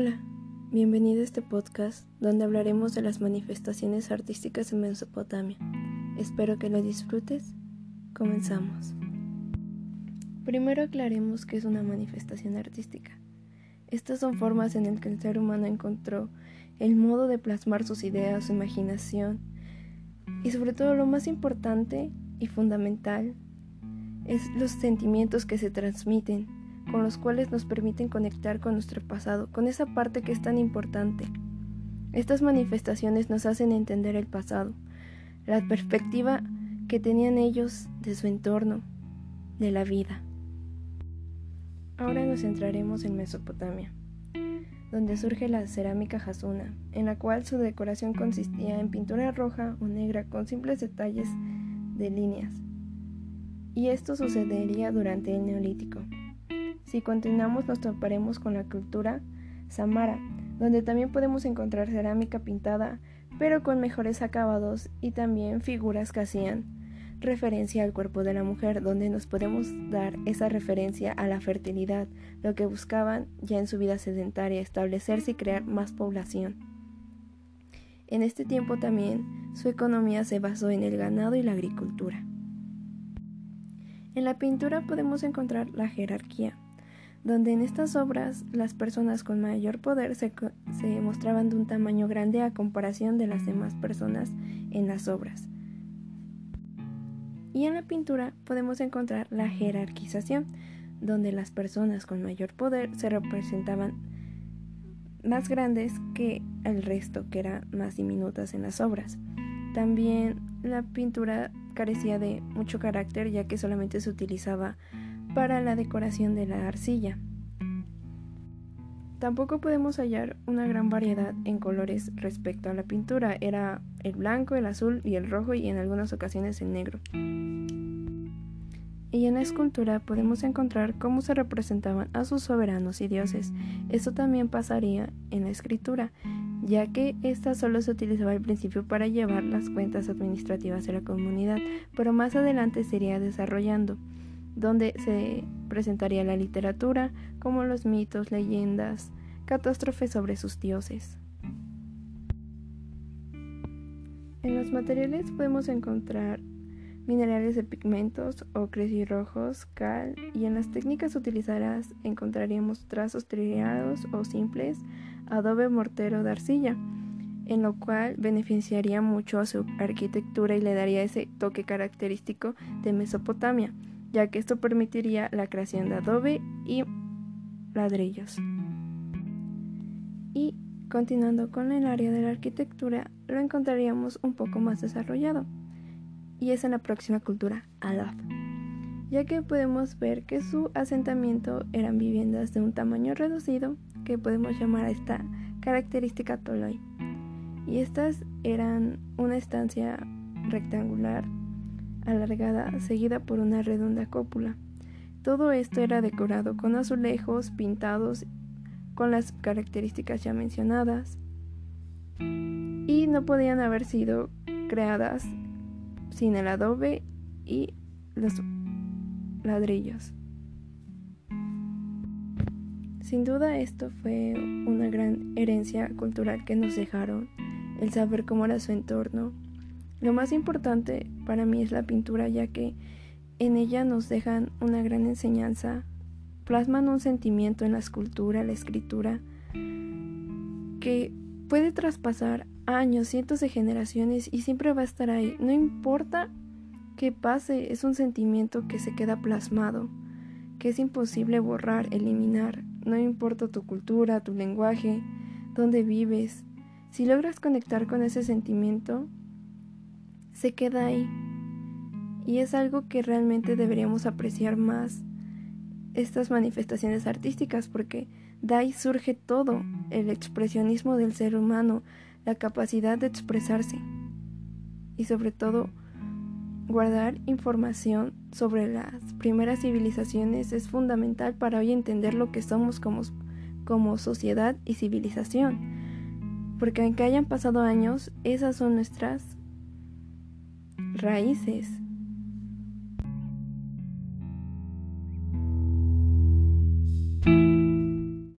Hola, bienvenido a este podcast donde hablaremos de las manifestaciones artísticas en Mesopotamia. Espero que lo disfrutes. Comenzamos. Primero aclaremos qué es una manifestación artística. Estas son formas en las que el ser humano encontró el modo de plasmar sus ideas, su imaginación y sobre todo lo más importante y fundamental es los sentimientos que se transmiten, con los cuales nos permiten conectar con nuestro pasado, con esa parte que es tan importante. Estas manifestaciones nos hacen entender el pasado, la perspectiva que tenían ellos de su entorno, de la vida. Ahora nos centraremos en Mesopotamia, donde surge la cerámica Hasuna, en la cual su decoración consistía en pintura roja o negra con simples detalles de líneas. Y esto sucedería durante el Neolítico. Si continuamos nos toparemos con la cultura Samara, donde también podemos encontrar cerámica pintada, pero con mejores acabados y también figuras que hacían referencia al cuerpo de la mujer, donde nos podemos dar esa referencia a la fertilidad, lo que buscaban ya en su vida sedentaria, establecerse y crear más población. En este tiempo también su economía se basó en el ganado y la agricultura. En la pintura podemos encontrar la jerarquía, donde en estas obras las personas con mayor poder se, mostraban de un tamaño grande a comparación de las demás personas en las obras. Y en la pintura podemos encontrar la jerarquización, donde las personas con mayor poder se representaban más grandes que el resto, que eran más diminutas en las obras. También la pintura carecía de mucho carácter ya que solamente se utilizaba para la decoración de la arcilla. Tampoco podemos hallar una gran variedad en colores respecto a la pintura. Era el blanco, el azul y el rojo y en algunas ocasiones el negro. Y en la escultura podemos encontrar cómo se representaban a sus soberanos y dioses. Esto también pasaría en la escritura, ya que ésta solo se utilizaba al principio para llevar las cuentas administrativas de la comunidad, pero más adelante se iría desarrollando donde se presentaría la literatura como los mitos, leyendas, catástrofes sobre sus dioses. En los materiales podemos encontrar minerales de pigmentos, ocres y rojos, cal, y en las técnicas utilizadas encontraríamos trazos trillados o simples, adobe mortero de arcilla, en lo cual beneficiaría mucho a su arquitectura y le daría ese toque característico de Mesopotamia ya que esto permitiría la creación de adobe y ladrillos. Y continuando con el área de la arquitectura, lo encontraríamos un poco más desarrollado, y es en la próxima cultura, Alaf, ya que podemos ver que su asentamiento eran viviendas de un tamaño reducido, que podemos llamar a esta característica Toloi, y estas eran una estancia rectangular alargada seguida por una redonda cópula. Todo esto era decorado con azulejos pintados con las características ya mencionadas y no podían haber sido creadas sin el adobe y los ladrillos. Sin duda esto fue una gran herencia cultural que nos dejaron, el saber cómo era su entorno, lo más importante para mí es la pintura ya que en ella nos dejan una gran enseñanza, plasman un sentimiento en la escultura, la escritura, que puede traspasar años, cientos de generaciones y siempre va a estar ahí. No importa qué pase, es un sentimiento que se queda plasmado, que es imposible borrar, eliminar. No importa tu cultura, tu lenguaje, dónde vives. Si logras conectar con ese sentimiento, se queda ahí. Y es algo que realmente deberíamos apreciar más estas manifestaciones artísticas porque de ahí surge todo, el expresionismo del ser humano, la capacidad de expresarse y sobre todo guardar información sobre las primeras civilizaciones es fundamental para hoy entender lo que somos como, como sociedad y civilización. Porque aunque hayan pasado años, esas son nuestras raíces